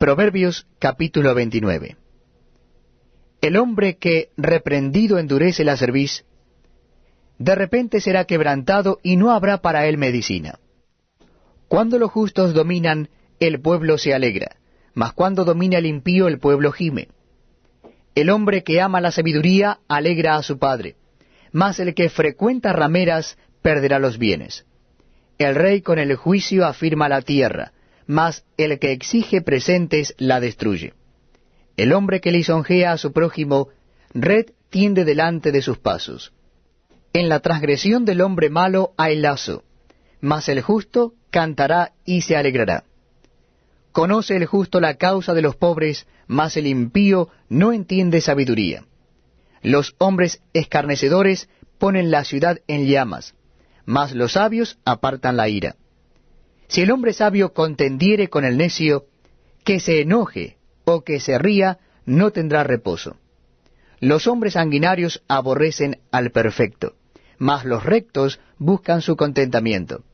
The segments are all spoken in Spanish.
Proverbios capítulo 29. El hombre que reprendido endurece la cerviz, de repente será quebrantado y no habrá para él medicina. Cuando los justos dominan, el pueblo se alegra, mas cuando domina el impío, el pueblo gime. El hombre que ama la sabiduría alegra a su padre, mas el que frecuenta rameras perderá los bienes. El rey con el juicio afirma la tierra, mas el que exige presentes la destruye. El hombre que lisonjea a su prójimo, red tiende delante de sus pasos. En la transgresión del hombre malo hay lazo, mas el justo cantará y se alegrará. Conoce el justo la causa de los pobres, mas el impío no entiende sabiduría. Los hombres escarnecedores ponen la ciudad en llamas, mas los sabios apartan la ira. Si el hombre sabio contendiere con el necio, que se enoje o que se ría, no tendrá reposo. Los hombres sanguinarios aborrecen al perfecto, mas los rectos buscan su contentamiento.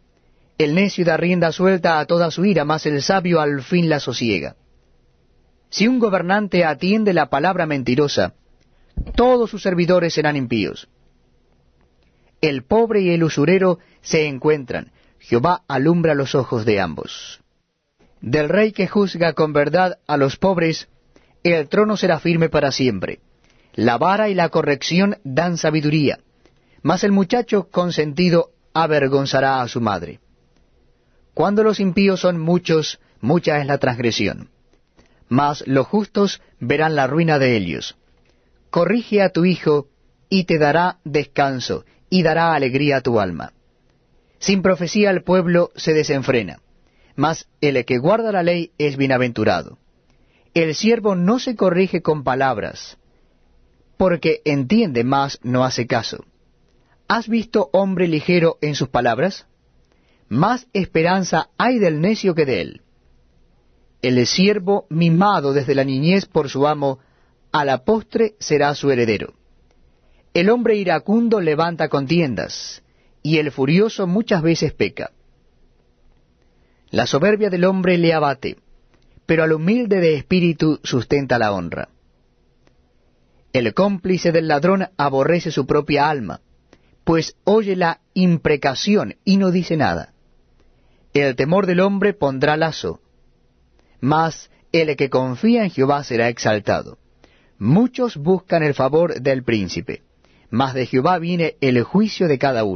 El necio da rienda suelta a toda su ira, mas el sabio al fin la sosiega. Si un gobernante atiende la palabra mentirosa, todos sus servidores serán impíos. El pobre y el usurero se encuentran, Jehová alumbra los ojos de ambos. Del rey que juzga con verdad a los pobres, el trono será firme para siempre. La vara y la corrección dan sabiduría, mas el muchacho consentido avergonzará a su madre. Cuando los impíos son muchos, mucha es la transgresión. Mas los justos verán la ruina de ellos. Corrige a tu hijo, y te dará descanso, y dará alegría a tu alma. Sin profecía el pueblo se desenfrena, mas el que guarda la ley es bienaventurado. El siervo no se corrige con palabras, porque entiende, mas no hace caso. ¿Has visto hombre ligero en sus palabras? Más esperanza hay del necio que de él. El siervo mimado desde la niñez por su amo, a la postre será su heredero. El hombre iracundo levanta contiendas, y el furioso muchas veces peca. La soberbia del hombre le abate, pero al humilde de espíritu sustenta la honra. El cómplice del ladrón aborrece su propia alma, pues oye la imprecación y no dice nada. El temor del hombre pondrá lazo, mas el que confía en Jehová será exaltado. Muchos buscan el favor del príncipe, mas de Jehová viene el juicio de cada uno.